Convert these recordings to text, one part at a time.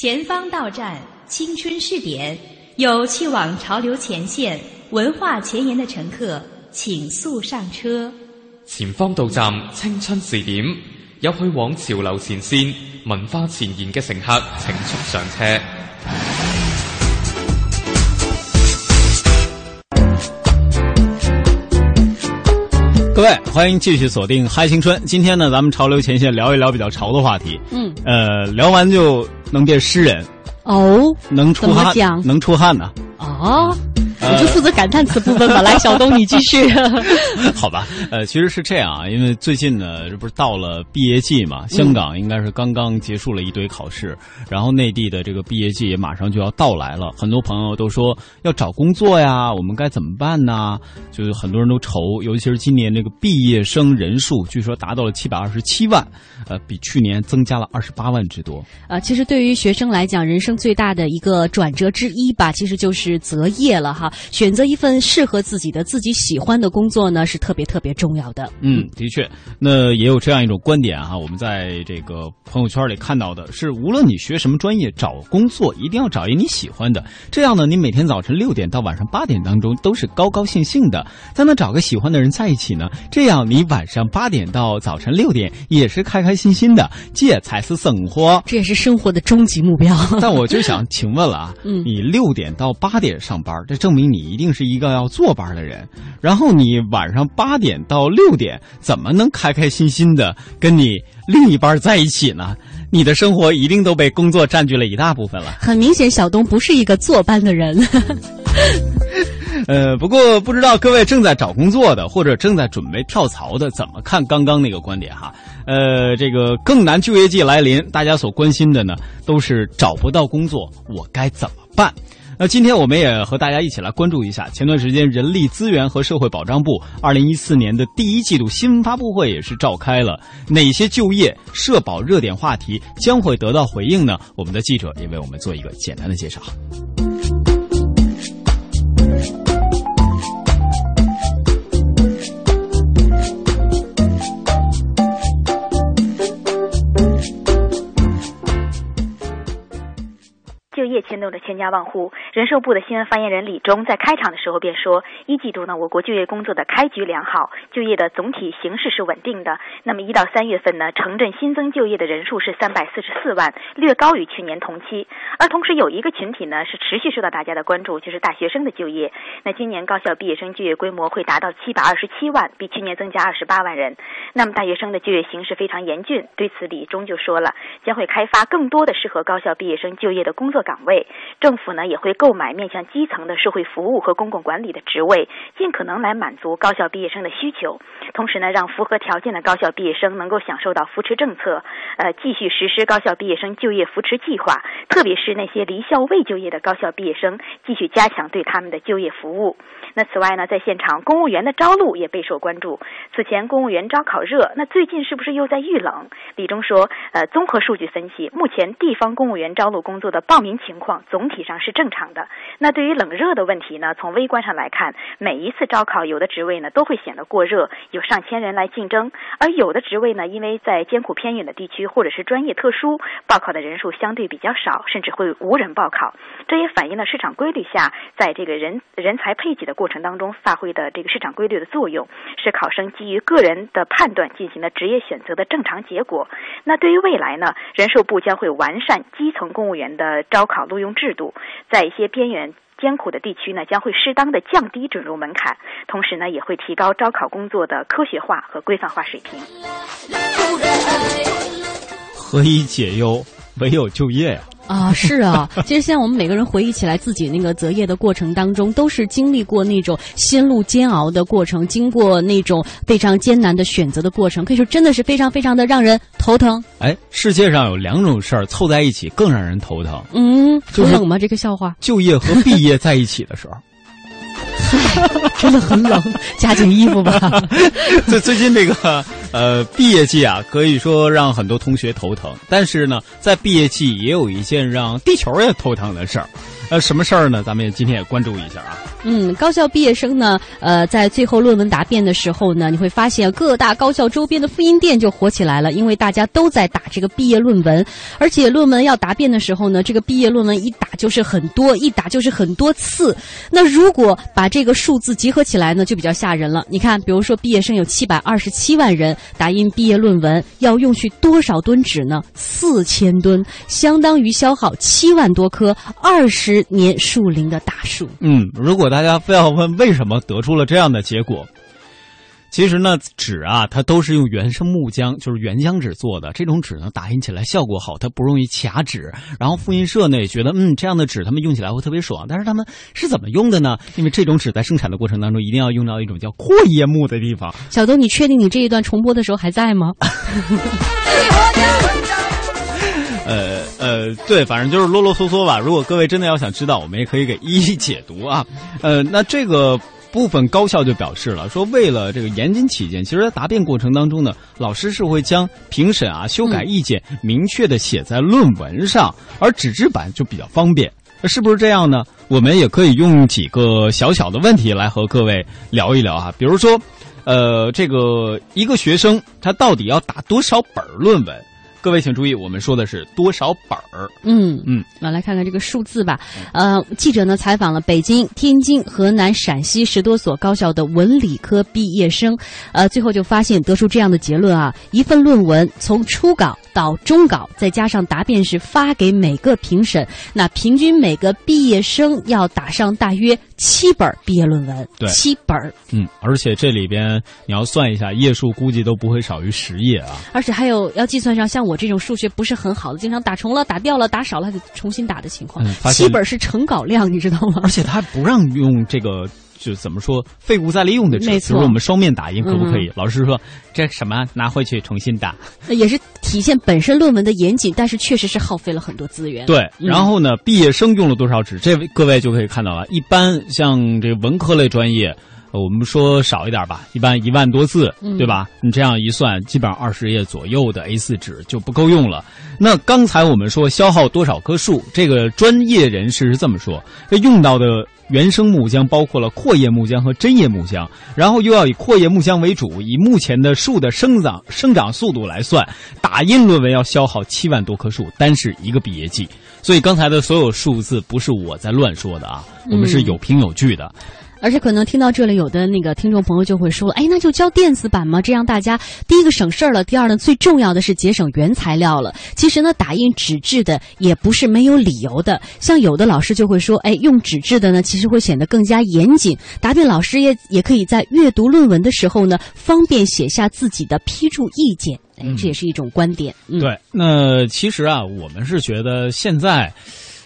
前方到站，青春试点，有去往潮流前线、文化前沿的乘客，请速上车。前方到站，青春试点，有去往潮流前线、文化前沿嘅乘客，请速上车。各位，欢迎继续锁定嗨青春。今天呢，咱们潮流前线聊一聊比较潮的话题。嗯，呃，聊完就能变诗人哦，能出汗，能出汗呢。哦，呃我就负责感叹词部分吧。来，小东你继续。好吧，呃，其实是这样啊，因为最近呢，这不是到了毕业季嘛，香港应该是刚刚结束了一堆考试，然后内地的这个毕业季也马上就要到来了，很多朋友都说要找工作呀，我们该怎么办呢？就是很多人都愁，尤其是今年这个毕业生人数，据说达到了七百二十七万，呃，比去年增加了二十八万之多。呃，其实对于学生来讲，人生最大的一个转折之一吧，其实就是择业了哈。选择一份适合自己的、自己喜欢的工作呢，是特别特别重要的。嗯，的确，那也有这样一种观点哈，我们在这个朋友圈里看到的是，无论你学什么专业，找工作一定要找一你喜欢的，这样呢，你每天早晨六点到晚上八点当中都是高高兴兴的，再能找个喜欢的人在一起呢，这样你晚上八点到早晨六点也是开开心心的，这才是生活。这也是生活的终极目标。但我就想请问了啊，嗯你六点到八点上班，这证明你一定是一个要坐班的人。然后你晚上八点到六点，怎么能开开心心的跟你另一半在一起呢？你的生活一定都被工作占据了一大部分了。很明显，小东不是一个坐班的人。呃，不过不知道各位正在找工作的，或者正在准备跳槽的，怎么看刚刚那个观点哈？呃，这个更难就业季来临，大家所关心的呢，都是找不到工作，我该怎么办？那今天我们也和大家一起来关注一下，前段时间人力资源和社会保障部二零一四年的第一季度新闻发布会也是召开了，哪些就业、社保热点话题将会得到回应呢？我们的记者也为我们做一个简单的介绍。就业牵动着千家万户。人社部的新闻发言人李忠在开场的时候便说，一季度呢，我国就业工作的开局良好，就业的总体形势是稳定的。那么一到三月份呢，城镇新增就业的人数是三百四十四万，略高于去年同期。而同时有一个群体呢是持续受到大家的关注，就是大学生的就业。那今年高校毕业生就业规模会达到七百二十七万，比去年增加二十八万人。那么大学生的就业形势非常严峻，对此李忠就说了，将会开发更多的适合高校毕业生就业的工作岗位。政府呢也会购买面向基层的社会服务和公共管理的职位，尽可能来满足高校毕业生的需求。同时呢，让符合条件的高校毕业生能够享受到扶持政策，呃，继续实施高校毕业生就业扶持计划，特别是那些离校未就业的高校毕业生，继续加强对他们的就业服务。那此外呢，在现场公务员的招录也备受关注。此前公务员招考热，那最近是不是又在遇冷？李忠说，呃，综合数据分析，目前地方公务员招录工作的报名情况总体上是正常的。那对于冷热的问题呢，从微观上来看，每一次招考有的职位呢都会显得过热，有上千人来竞争；而有的职位呢，因为在艰苦偏远的地区或者是专业特殊，报考的人数相对比较少，甚至会无人报考。这也反映了市场规律下，在这个人人才配给的过程当中发挥的这个市场规律的作用，是考生基于个人的判断进行的职业选择的正常结果。那对于未来呢，人社部将会完善基层公务员的招考录用制度，度在一些边缘。艰苦的地区呢，将会适当的降低准入门槛，同时呢，也会提高招考工作的科学化和规范化水平。何以解忧，唯有就业呀、是啊，其实现在我们每个人回忆起来自己那个择业的过程当中，都是经历过那种心路煎熬的过程，经过那种非常艰难的选择的过程，可以说真的是非常非常的让人头疼。哎，世界上有两种事儿凑在一起更让人头疼：嗯，就是冷吗？这个笑话就业和毕业在一起的时候。真的很冷，加紧衣服吧。最最近这个呃毕业季啊，可以说让很多同学头疼。但是呢，在毕业季也有一件让地球也头疼的事儿。呃，什么事儿呢？咱们也今天也关注一下啊。嗯，高校毕业生呢，呃，在最后论文答辩的时候呢，你会发现各大高校周边的复印店就火起来了，因为大家都在打这个毕业论文，而且论文要答辩的时候呢，这个毕业论文一打就是很多，一打就是很多次。那如果把这个数字集合起来呢，就比较吓人了。你看，比如说毕业生有七百二十七万人打印毕业论文，要用去多少吨纸呢？四千吨，相当于消耗七万多颗二十年树龄的大树。嗯，如果大家非要问为什么得出了这样的结果，其实呢，纸啊，它都是用原生木浆，就是原浆纸做的。这种纸呢，打印起来效果好，它不容易卡纸。然后复印社呢也觉得，嗯，这样的纸他们用起来会特别爽。但是他们是怎么用的呢？因为这种纸在生产的过程当中，一定要用到一种叫阔叶木的地方。小东，你确定你这一段重播的时候还在吗？呃呃，对，反正就是啰啰嗦嗦吧。如果各位真的要想知道，我们也可以给一一解读啊。呃，那这个部分高校就表示了，说为了这个严谨起见，其实在答辩过程当中呢，老师是会将评审啊修改意见明确的写在论文上，而纸质版就比较方便。那是不是这样呢？我们也可以用几个小小的问题来和各位聊一聊啊，比如说，呃，这个一个学生他到底要打多少本论文？各位请注意，我们说的是多少本儿？嗯嗯，那来看看这个数字吧。呃，记者呢采访了北京、天津、河南、陕西十多所高校的文理科毕业生，呃，最后就发现得出这样的结论啊：一份论文从初稿到终稿，再加上答辩时发给每个评审，那平均每个毕业生要打上大约七本毕业论文。对七本儿，嗯，而且这里边你要算一下页数，估计都不会少于十页啊。而且还有要计算上像我这种数学不是很好的，经常打重了、打掉了、打少了还得重新打的情况七本是成稿量，你知道吗而？且他还不让用这个，就怎么说废物再利用的纸，没错比如我们双面打印可不可以？老师说这什么拿回去重新打。也是体现本身论文的严谨，但是确实是耗费了很多资源。对，嗯然后呢，毕业生用了多少纸？这位各位就可以看到了。一般像这个文科类专业，呃我们说少一点吧，一般一万多字，嗯对吧？你这样一算，基本上二十页左右的 A 4纸就不够用了。那刚才我们说消耗多少棵树，这个专业人士是这么说：这用到的原生木浆包括了阔叶木浆和针叶木浆，然后又要以阔叶木浆为主，以目前的树的生长生长速度来算，打印论文要消耗七万多棵树，单是一个毕业季。所以刚才的所有数字不是我在乱说的啊，我们是有凭有据的。而且可能听到这里，有的那个听众朋友就会说：“哎，那就交电子版嘛，这样大家第一个省事儿了，第二呢，最重要的是节省原材料了。其实呢，打印纸质的也不是没有理由的。像有的老师就会说：，哎，用纸质的呢，其实会显得更加严谨。答辩老师也也可以在阅读论文的时候呢，方便写下自己的批注意见。哎，这也是一种观点。嗯，对，那其实啊，我们是觉得现在。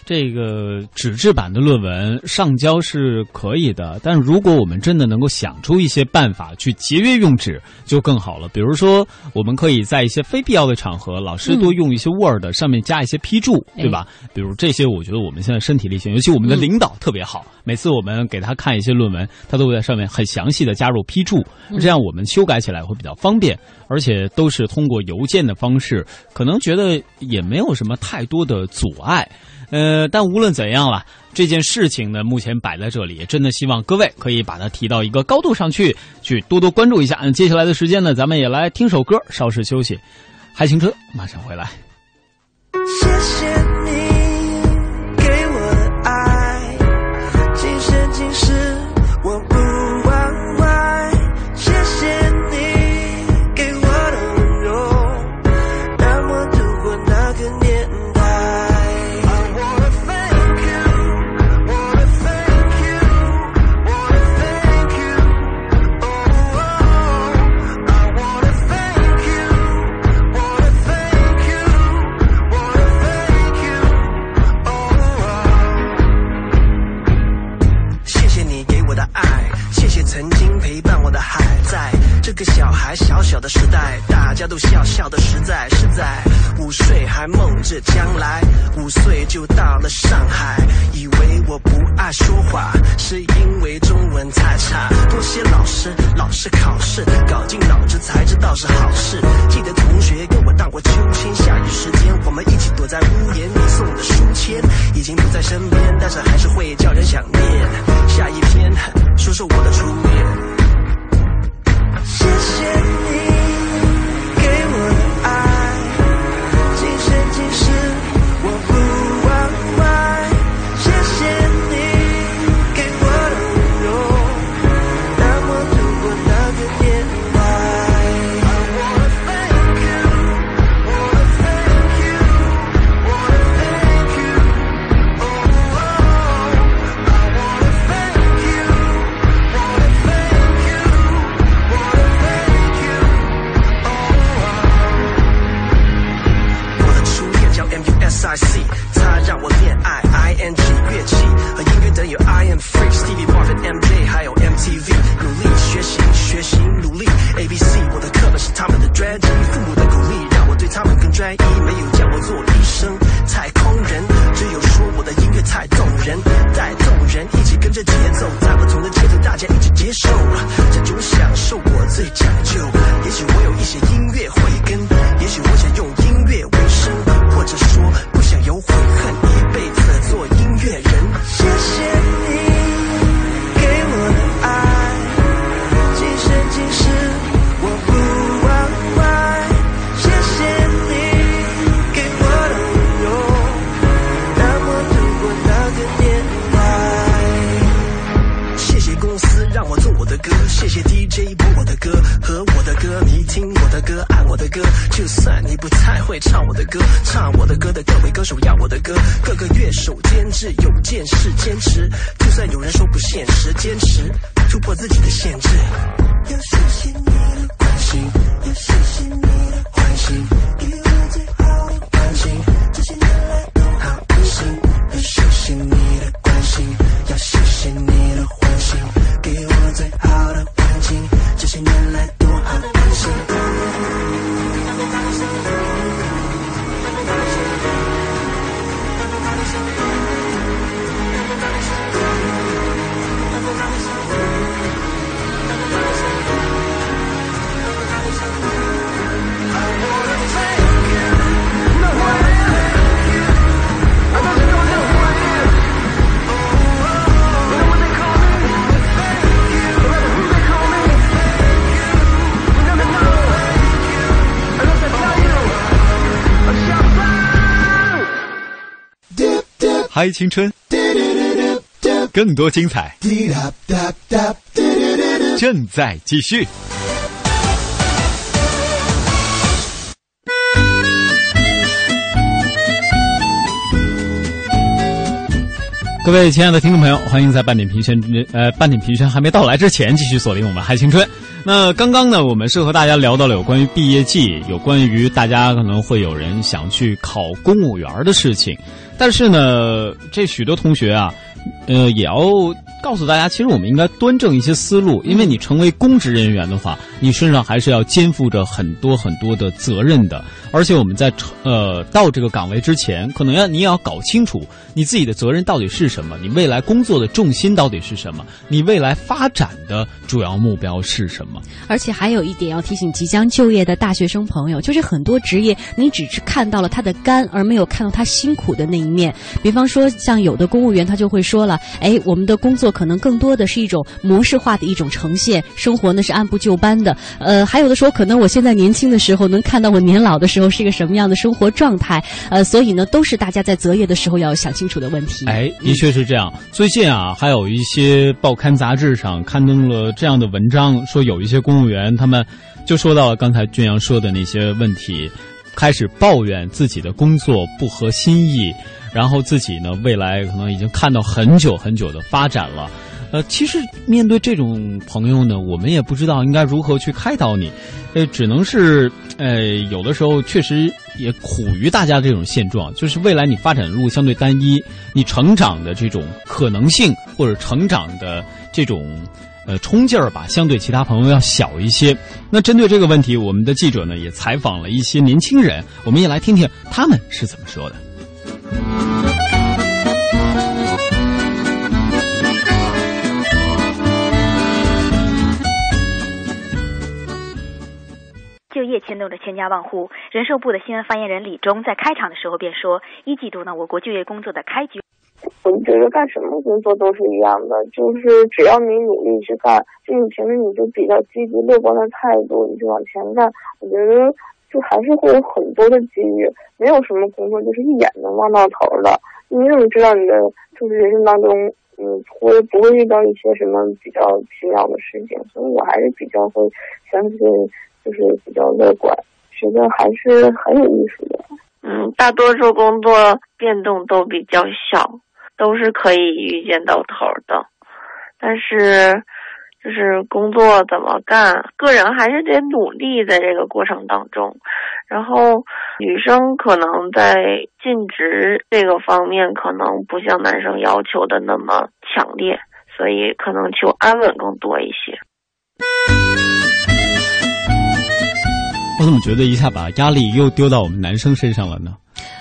这个纸质版的论文上交是可以的，但如果我们真的能够想出一些办法去节约用纸，就更好了。比如说，我们可以在一些非必要的场合，老师多用一些 Word，、上面加一些批注，对吧？比如这些，我觉得我们现在身体力行，尤其我们的领导特别好，每次我们给他看一些论文，他都会在上面很详细的加入批注，这样我们修改起来会比较方便，而且都是通过邮件的方式，可能觉得也没有什么太多的阻碍。呃，但无论怎样了，这件事情呢，目前摆在这里，真的希望各位可以把它提到一个高度上去，去多多关注一下。嗯，接下来的时间呢，咱们也来听首歌，稍事休息。嗨青春马上回来。谢谢家都笑笑的实在是在五岁还梦着将来，五岁就到了上海，以为我不爱说话，是因为中文太差。多谢老师，老师考试搞进脑子才知道是好事。记得同学跟我荡过秋千，下雨时间我们一起躲在屋檐里送的书签，已经不在身边，但是还是会叫人。想念。下一篇，说说我的初恋。是有件事坚持，就算有人说不现实，坚持突破自己的限制。要谢谢你的关心，要谢谢你的关心，给我最好的关心，嗨，青春，更多精彩正在继续。各位亲爱的听众朋友，欢迎在半点评选呃半点评选还没到来之前，继续锁定我们嗨青春。那刚刚呢，我们是和大家聊到了有关于毕业季，有关于大家可能会有人想去考公务员的事情，但是呢，这许多同学啊，呃，也要告诉大家，其实我们应该端正一些思路，因为你成为公职人员的话，你身上还是要肩负着很多很多的责任的。而且我们在呃到这个岗位之前，可能要你也要搞清楚你自己的责任到底是什么，你未来工作的重心到底是什么，你未来发展的主要目标是什么。而且还有一点要提醒即将就业的大学生朋友，就是很多职业你只是看到了他的干，而没有看到他辛苦的那一面。比方说，像有的公务员他就会说了，哎，我们的工作可能更多的是一种模式化的一种呈现，生活呢是按部就班的。呃，还有的说，可能我现在年轻的时候能看到我年老的时候是一个什么样的生活状态。呃，所以呢，都是大家在择业的时候要想清楚的问题。哎，的确是这样。最近啊，还有一些报刊杂志上刊登了这样的文章，说有一些公务员他们就说到了刚才俊阳说的那些问题，开始抱怨自己的工作不合心意，然后自己呢未来可能已经看到很久很久的发展了。呃，其实面对这种朋友呢，我们也不知道应该如何去开导你，呃，只能是，呃，有的时候确实也苦于大家这种现状，就是未来你发展的路相对单一，你成长的这种可能性或者成长的这种呃冲劲儿吧，相对其他朋友要小一些。那针对这个问题，我们的记者呢也采访了一些年轻人，我们也来听听他们是怎么说的。就业牵动着千家万户。人社部的新闻发言人李忠在开场的时候便说，一季度呢，我国就业工作的开局。我就觉得干什么工作都是一样的，就是只要你努力去干，就你凭着你就比较积极乐观的态度，你就往前干，我觉得就还是会有很多的机遇。没有什么工作就是一眼能望到头的，你怎么知道你的就是人生当中，嗯，会不会遇到一些什么比较奇妙的事情？所以我还是比较会相信，就是比较乐观，觉得还是很有意思的。嗯，大多数工作变动都比较小。都是可以预见到头的，但是就是工作怎么干，个人还是得努力在这个过程当中。然后女生可能在尽职这个方面，可能不像男生要求的那么强烈，所以可能求安稳更多一些。我怎么觉得一下把压力又丢到我们男生身上了呢？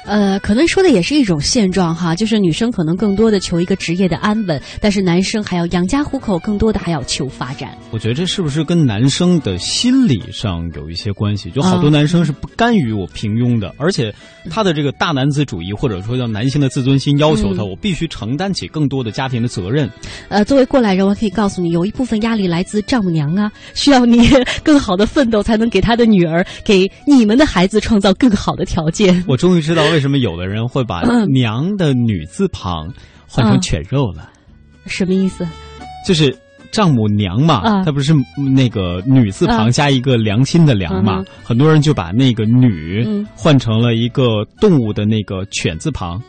呃，可能说的也是一种现状哈，就是女生可能更多的求一个职业的安稳，但是男生还要养家糊口，更多的还要求发展。我觉得这是不是跟男生的心理上有一些关系？就好多男生是不甘于我平庸的，而且他的这个大男子主义或者说叫男性的自尊心要求他，我必须承担起更多的家庭的责任。呃，作为过来人，我可以告诉你，有一部分压力来自丈母娘啊，需要你 更好的奋斗，才能给他的女儿、给你们的孩子创造更好的条件。我终于知道。为什么有的人会把“娘”的女字旁换成犬肉了？什么意思？就是丈母娘嘛，她不是那个女字旁加一个良心的“良”嘛？很多人就把那个“女”换成了一个动物的那个“犬”字旁。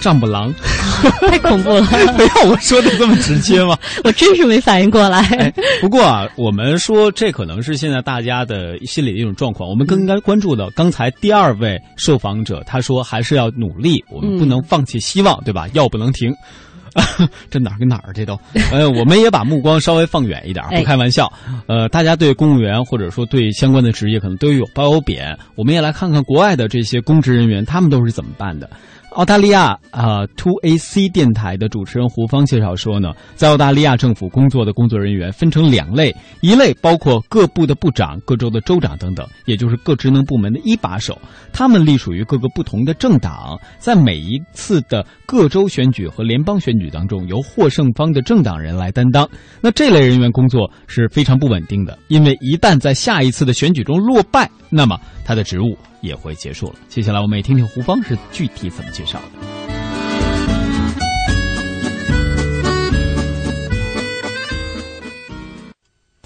丈母郎，太恐怖了！没有我说的这么直接吗？我真是没反应过来。不过啊，我们说这可能是现在大家的心理的一种状况。我们更应该关注的，刚才第二位受访者他说还是要努力，我们不能放弃希望，对吧？药不能停。这哪儿跟哪儿？这都，呃，我们也把目光稍微放远一点，不开玩笑。呃，大家对公务员或者说对相关的职业可能都有褒有贬，我们也来看看国外的这些公职人员，他们都是怎么办的。澳大利亚啊，Two AC 电台的主持人胡芳介绍说呢，在澳大利亚政府工作的工作人员分成两类，一类包括各部的部长、各州的州长等等，也就是各职能部门的一把手，他们隶属于各个不同的政党，在每一次的各州选举和联邦选举当中，由获胜方的政党人来担当。那这类人员工作是非常不稳定的，因为一旦在下一次的选举中落败，那么他的职务。也会结束了。接下来，我们也听听胡芳是具体怎么介绍的。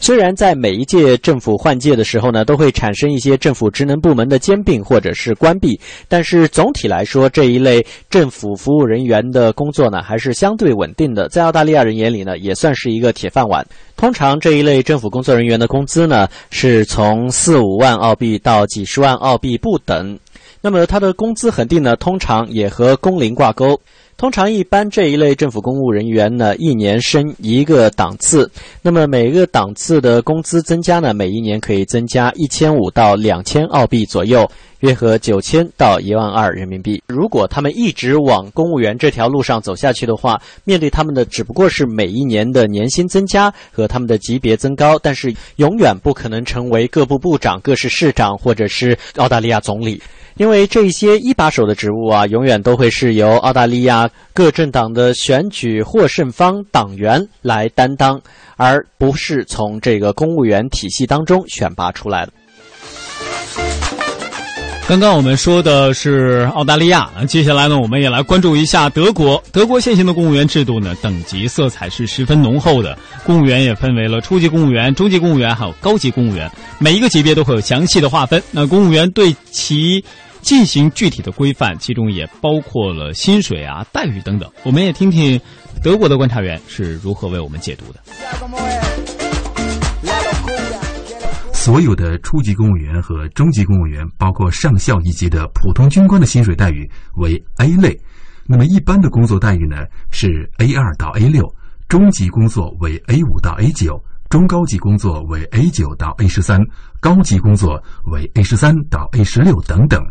虽然在每一届政府换届的时候呢，都会产生一些政府职能部门的兼并或者是关闭，但是总体来说，这一类政府服务人员的工作呢，还是相对稳定的。在澳大利亚人眼里呢，也算是一个铁饭碗。通常这一类政府工作人员的工资呢，是从四五万澳币到几十万澳币不等。那么他的工资恒定呢，通常也和工龄挂钩。通常一般这一类政府公务人员呢，一年升一个档次。那么每个档次的工资增加呢，每一年可以增加一千五到两千澳币左右，约合九千到一万二人民币。如果他们一直往公务员这条路上走下去的话，面对他们的只不过是每一年的年薪增加和他们的级别增高，但是永远不可能成为各部部长、各市市长或者是澳大利亚总理。因为这些一把手的职务啊，永远都会是由澳大利亚各政党的选举获胜方党员来担当，而不是从这个公务员体系当中选拔出来的。刚刚我们说的是澳大利亚，那接下来呢，我们也来关注一下德国。德国现行的公务员制度呢，等级色彩是十分浓厚的，公务员也分为了初级公务员、中级公务员还有高级公务员，每一个级别都会有详细的划分。那公务员对其进行具体的规范，其中也包括了薪水啊、待遇等等。我们也听听德国的观察员是如何为我们解读的。所有的初级公务员和中级公务员，包括上校一级的普通军官的薪水待遇为 A 类。那么一般的工作待遇呢是 A 二到 A 六，中级工作为 A 五到 A 九，中高级工作为 A 九到 A 十三，高级工作为 A 十三到 A 十六等等。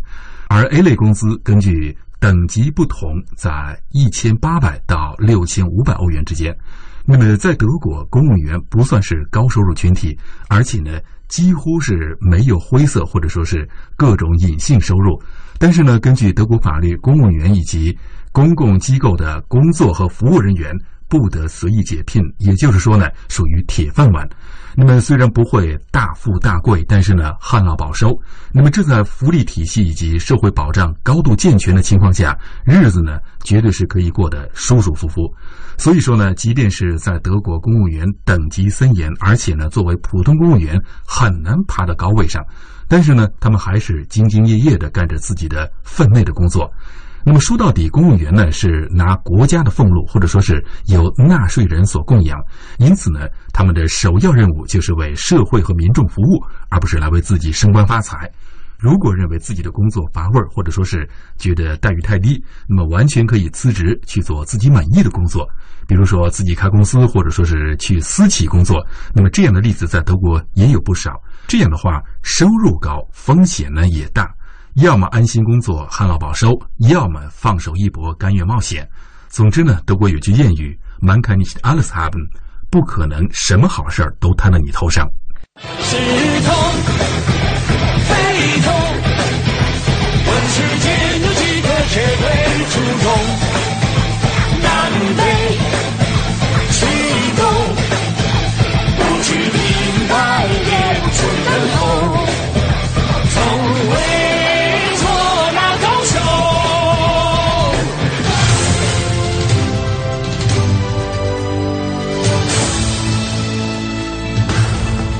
而 A 类工资根据等级不同，在一千八百到六千五百欧元之间。那么在德国，公务员不算是高收入群体，而且呢。几乎是没有灰色或者说是各种隐性收入，但是呢，根据德国法律，公务员以及公共机构的工作和服务人员不得随意解聘，也就是说呢，属于铁饭碗。那么虽然不会大富大贵，但是呢，旱涝保收。那么这在福利体系以及社会保障高度健全的情况下，日子呢，绝对是可以过得舒舒服服。所以说呢，即便是在德国，公务员等级森严，而且呢，作为普通公务员很难爬到高位上，但是呢，他们还是兢兢业业地干着自己的分内的工作。那么说到底，公务员呢是拿国家的俸禄，或者说是由纳税人所供养，因此呢，他们的首要任务就是为社会和民众服务，而不是来为自己升官发财。如果认为自己的工作乏味，或者说是觉得待遇太低，那么完全可以辞职去做自己满意的工作，比如说自己开公司，或者说是去私企工作。那么这样的例子在德国也有不少。这样的话，收入高，风险呢也大。要么安心工作，旱涝保收；要么放手一搏，甘愿冒险。总之呢，德国有句谚语：“Man kann nicht alles haben”，不可能什么好事儿都摊到你头上。是痛，非痛，问世间有几个绝对出众？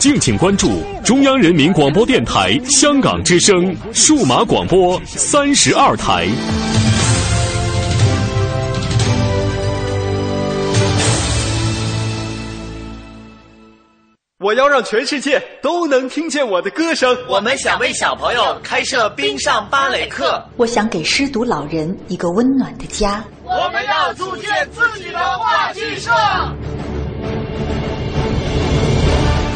敬请关注中央人民广播电台香港之声数码广播三十二台。我要让全世界都能听见我的歌声。我们想为小朋友开设冰上芭蕾课。我想给失独老人一个温暖的家。我们要组建自己的话剧社。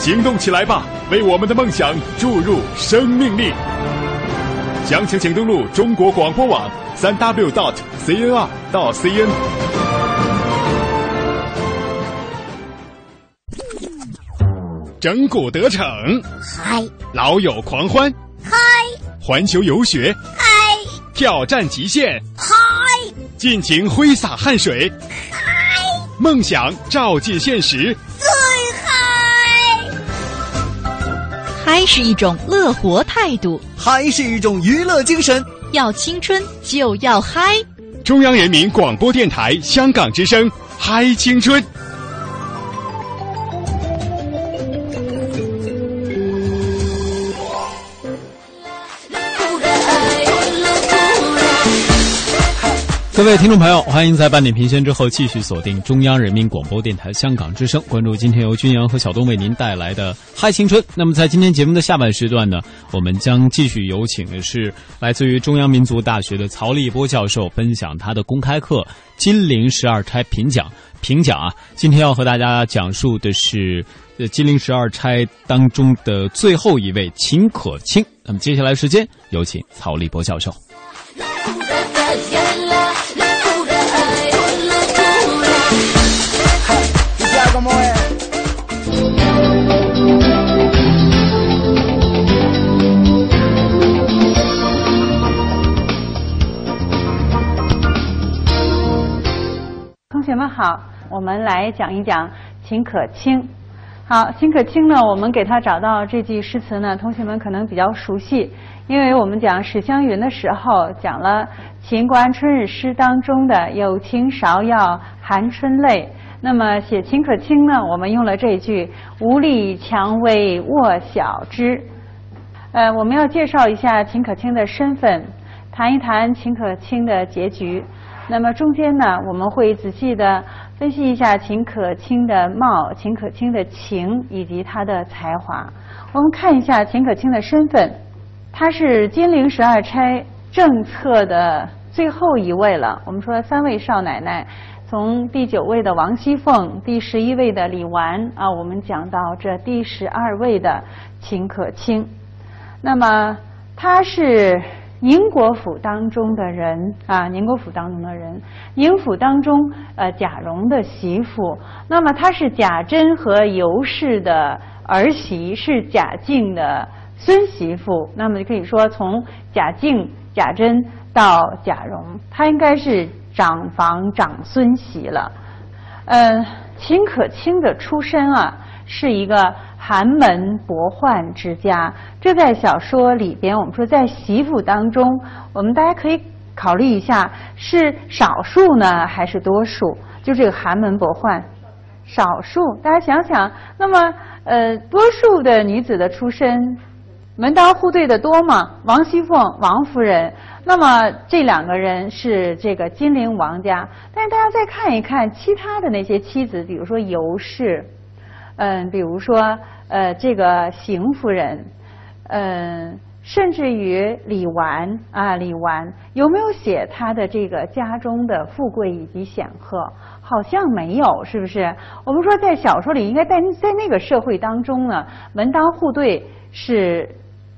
行动起来吧，为我们的梦想注入生命力。详情请登录中国广播网三 w dot cnr 到 cn。整蛊得逞，嗨！老友狂欢，嗨！环球游学，嗨！挑战极限，嗨！尽情挥洒汗水，嗨！梦想照进现实，最嗨是一种乐活态度，嗨是一种娱乐精神。要青春就要嗨！中央人民广播电台香港之声，嗨青春。各位听众朋友，欢迎在半点评宣之后继续锁定中央人民广播电台香港之声，关注今天由军阳和小东为您带来的《嗨青春》。那么在今天节目的下半时段呢，我们将继续有请的是来自于中央民族大学的曹立波教授，分享他的公开课《金陵十二钗评讲》。评讲啊，今天要和大家讲述的是《金陵十二钗》当中的最后一位秦可卿。那么接下来时间有请曹立波教授。同学们好，我们来讲一讲秦可卿。好，秦可卿呢，我们给他找到这句诗词呢，同学们可能比较熟悉，因为我们讲史湘云的时候讲了《秦观春日诗》当中的“有情芍药含春泪”。那么写秦可卿呢，我们用了这句“无力蔷薇卧晓枝”。呃，我们要介绍一下秦可卿的身份，谈一谈秦可卿的结局。那么中间呢，我们会仔细的分析一下秦可卿的貌、秦可卿的情以及她的才华。我们看一下秦可卿的身份，她是金陵十二钗正册的最后一位了。我们说三位少奶奶，从第九位的王熙凤，第十一位的李纨啊，我们讲到这第十二位的秦可卿。那么她是。宁国府当中的人啊，宁国府当中的人，宁府当中呃贾蓉的媳妇，那么她是贾珍和尤氏的儿媳，是贾敬的孙媳妇。那么就可以说，从贾敬、贾珍到贾蓉，她应该是长房长孙媳了。呃，秦可卿的出身啊，是一个。寒门薄宦之家，这在小说里边，我们说在媳妇当中，我们大家可以考虑一下，是少数呢还是多数？就这个寒门薄宦，少数。大家想想，那么呃，多数的女子的出身，门当户对的多吗？王熙凤，王夫人，那么这两个人是这个金陵王家，但是大家再看一看其他的那些妻子，比如说尤氏。嗯，比如说，呃，这个邢夫人，嗯，甚至于李纨啊，李纨有没有写她的这个家中的富贵以及显赫？好像没有，是不是？我们说在小说里，应该在在那个社会当中呢，门当户对是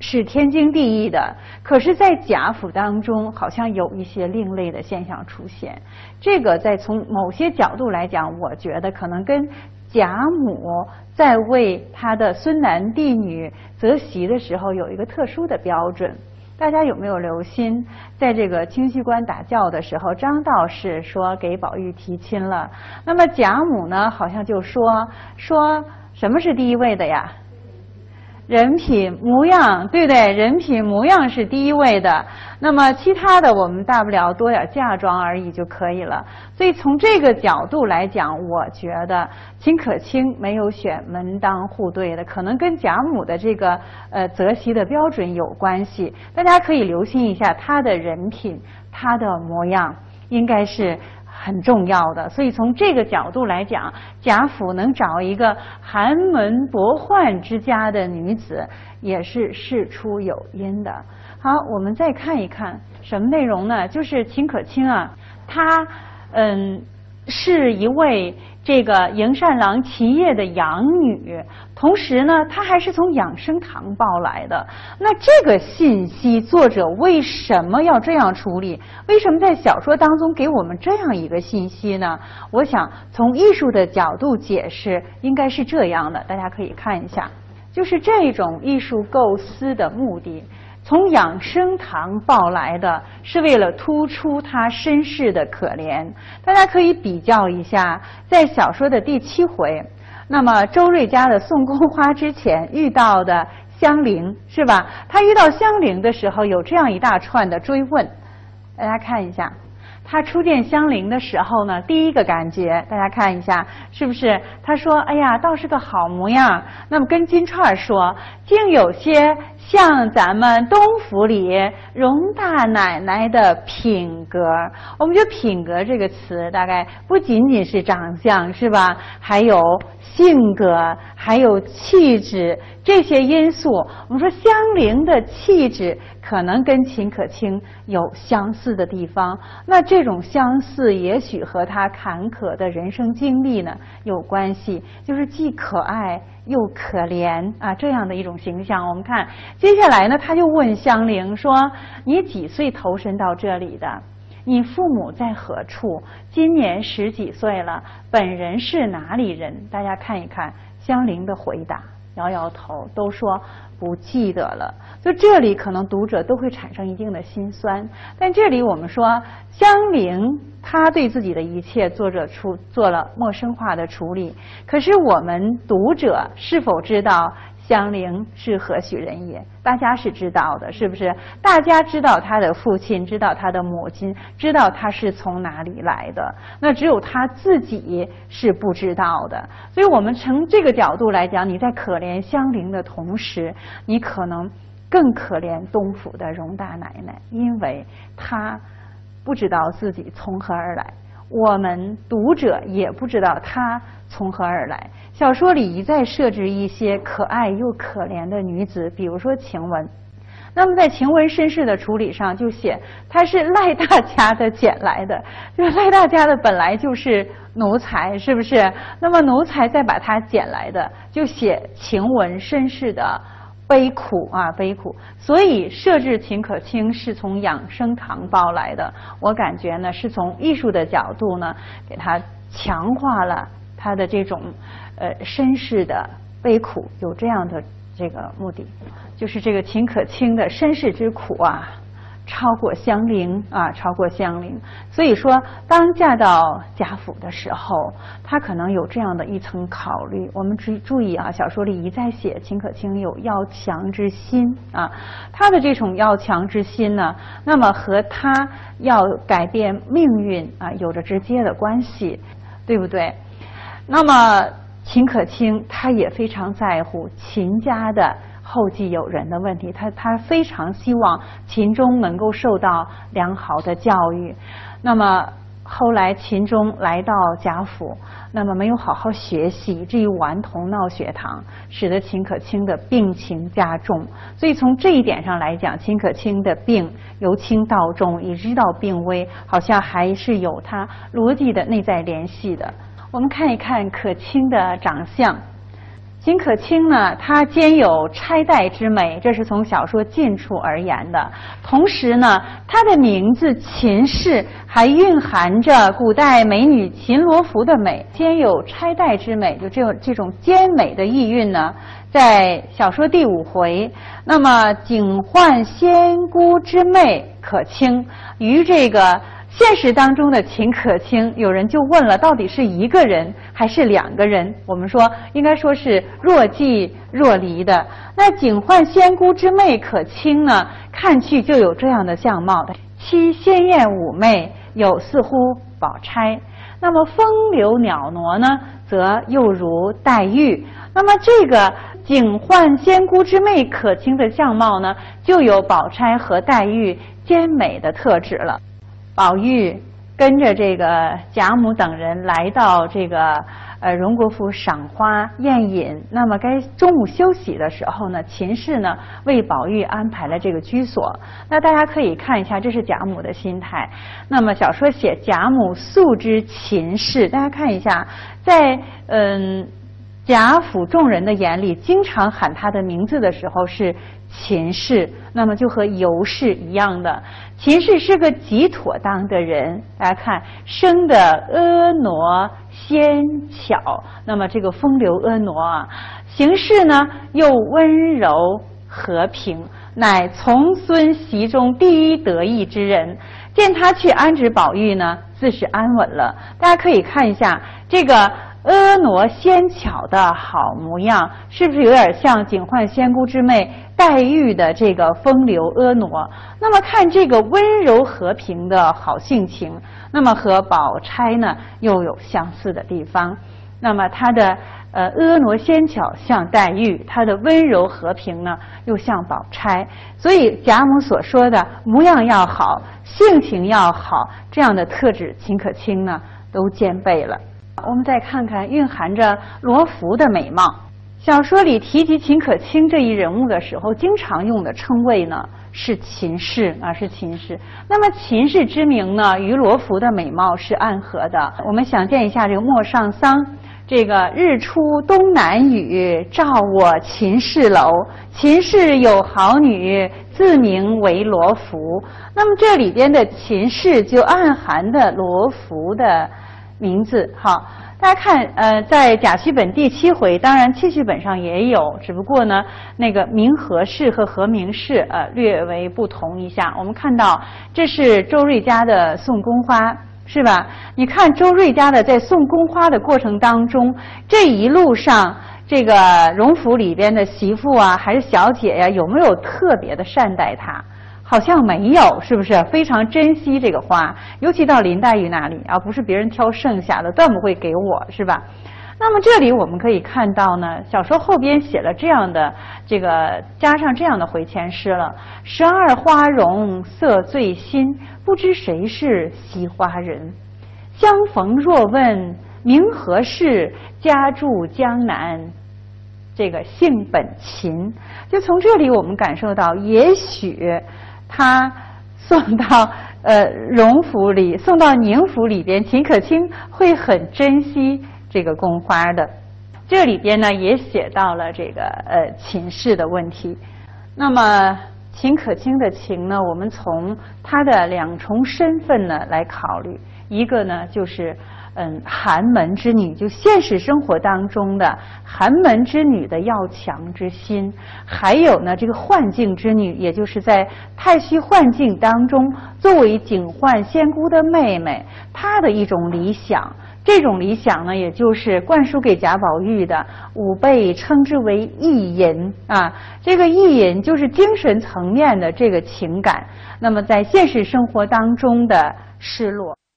是天经地义的。可是，在贾府当中，好像有一些另类的现象出现。这个在从某些角度来讲，我觉得可能跟。贾母在为她的孙男弟女择媳的时候，有一个特殊的标准。大家有没有留心？在这个清溪关打轿的时候，张道士说给宝玉提亲了。那么贾母呢，好像就说说什么是第一位的呀？人品模样，对不对？人品模样是第一位的。那么其他的，我们大不了多点嫁妆而已就可以了。所以从这个角度来讲，我觉得秦可卿没有选门当户对的，可能跟贾母的这个呃择媳的标准有关系。大家可以留心一下她的人品，她的模样应该是。很重要的，所以从这个角度来讲，贾府能找一个寒门薄宦之家的女子，也是事出有因的。好，我们再看一看什么内容呢？就是秦可卿啊，她嗯是一位。这个营善郎齐业的养女，同时呢，她还是从养生堂抱来的。那这个信息，作者为什么要这样处理？为什么在小说当中给我们这样一个信息呢？我想从艺术的角度解释，应该是这样的。大家可以看一下，就是这种艺术构思的目的。从养生堂抱来的是为了突出他身世的可怜。大家可以比较一下，在小说的第七回，那么周瑞家的宋宫花之前遇到的香菱，是吧？他遇到香菱的时候，有这样一大串的追问。大家看一下。他初见香菱的时候呢，第一个感觉，大家看一下，是不是？他说：“哎呀，倒是个好模样。”那么跟金钏儿说：“竟有些像咱们东府里荣大奶奶的品格。我们觉得“品格”这个词，大概不仅仅是长相，是吧？还有性格，还有气质这些因素。我们说香菱的气质可能跟秦可卿有相似的地方，那这种相似也许和她坎坷的人生经历呢有关系，就是既可爱。又可怜啊，这样的一种形象。我们看接下来呢，他就问香菱说：“你几岁投身到这里的？你父母在何处？今年十几岁了，本人是哪里人？”大家看一看香菱的回答，摇摇头，都说不记得了。就这里，可能读者都会产生一定的心酸。但这里我们说香菱。他对自己的一切作者出做了陌生化的处理，可是我们读者是否知道香菱是何许人也？大家是知道的，是不是？大家知道他的父亲，知道他的母亲，知道他是从哪里来的。那只有他自己是不知道的。所以我们从这个角度来讲，你在可怜香菱的同时，你可能更可怜东府的荣大奶奶，因为她。不知道自己从何而来，我们读者也不知道他从何而来。小说里一再设置一些可爱又可怜的女子，比如说晴雯。那么在晴雯身世的处理上，就写她是赖大家的捡来的，就是赖大家的本来就是奴才，是不是？那么奴才再把她捡来的，就写晴雯身世的。悲苦啊，悲苦！所以设置秦可卿是从养生堂包来的。我感觉呢，是从艺术的角度呢，给他强化了他的这种呃身世的悲苦，有这样的这个目的，就是这个秦可卿的身世之苦啊。超过香菱啊，超过香菱。所以说，当嫁到贾府的时候，她可能有这样的一层考虑。我们注注意啊，小说里一再写秦可卿有要强之心啊，她的这种要强之心呢，那么和她要改变命运啊有着直接的关系，对不对？那么秦可卿她也非常在乎秦家的。后继有人的问题，他他非常希望秦钟能够受到良好的教育。那么后来秦钟来到贾府，那么没有好好学习，至于顽童闹学堂，使得秦可卿的病情加重。所以从这一点上来讲，秦可卿的病由轻到重，一直到病危，好像还是有他逻辑的内在联系的。我们看一看可卿的长相。秦可卿呢，她兼有钗黛之美，这是从小说近处而言的。同时呢，她的名字秦氏还蕴含着古代美女秦罗浮的美，兼有钗黛之美，就这种这种兼美的意蕴呢，在小说第五回，那么警幻仙姑之妹可卿于这个。现实当中的秦可卿，有人就问了，到底是一个人还是两个人？我们说，应该说是若即若离的。那警幻仙姑之妹可卿呢，看去就有这样的相貌的，其鲜艳妩媚，有似乎宝钗；那么风流袅娜呢，则又如黛玉。那么这个警幻仙姑之妹可卿的相貌呢，就有宝钗和黛玉兼美的特质了。宝玉跟着这个贾母等人来到这个呃荣国府赏花宴饮。那么该中午休息的时候呢，秦氏呢为宝玉安排了这个居所。那大家可以看一下，这是贾母的心态。那么小说写贾母素知秦氏，大家看一下，在嗯贾府众人的眼里，经常喊他的名字的时候是。秦氏，那么就和尤氏一样的。秦氏是个极妥当的人，大家看，生的婀娜纤巧，那么这个风流婀娜啊，行事呢又温柔和平，乃从孙席中第一得意之人。见他去安置宝玉呢，自是安稳了。大家可以看一下这个婀娜纤巧的好模样，是不是有点像警幻仙姑之妹？黛玉的这个风流婀娜，那么看这个温柔和平的好性情，那么和宝钗呢又有相似的地方。那么她的呃，婀娜纤巧像黛玉，她的温柔和平呢，又像宝钗。所以贾母所说的模样要好，性情要好，这样的特质，秦可卿呢都兼备了。我们再看看蕴含着罗浮的美貌。小说里提及秦可卿这一人物的时候，经常用的称谓呢是秦氏啊，是秦氏。那么秦氏之名呢，与罗浮的美貌是暗合的。我们想见一下这个陌上桑。这个日出东南雨，照我秦氏楼。秦氏有好女，自名为罗浮。那么这里边的秦氏就暗含的罗浮的名字。好，大家看，呃，在甲戌本第七回，当然戚序本上也有，只不过呢，那个明和氏和和明氏呃略为不同一下。我们看到，这是周瑞家的送宫花。是吧？你看周瑞家的在送宫花的过程当中，这一路上这个荣府里边的媳妇啊，还是小姐呀，有没有特别的善待她？好像没有，是不是？非常珍惜这个花，尤其到林黛玉那里啊，不是别人挑剩下的，断不会给我，是吧？那么这里我们可以看到呢，小说后边写了这样的这个加上这样的回前诗了：十二花容色最新，不知谁是惜花人。相逢若问名何事，家住江南，这个姓本秦。就从这里我们感受到，也许他送到呃荣府里，送到宁府里边，秦可卿会很珍惜。这个宫花的，这里边呢也写到了这个呃秦氏的问题。那么秦可卿的情呢，我们从她的两重身份呢来考虑，一个呢就是嗯寒门之女，就现实生活当中的寒门之女的要强之心；还有呢这个幻境之女，也就是在太虚幻境当中作为警幻仙姑的妹妹，她的一种理想。这种理想呢，也就是灌输给贾宝玉的，吾辈称之为意淫啊。这个意淫就是精神层面的这个情感，那么在现实生活当中的失落。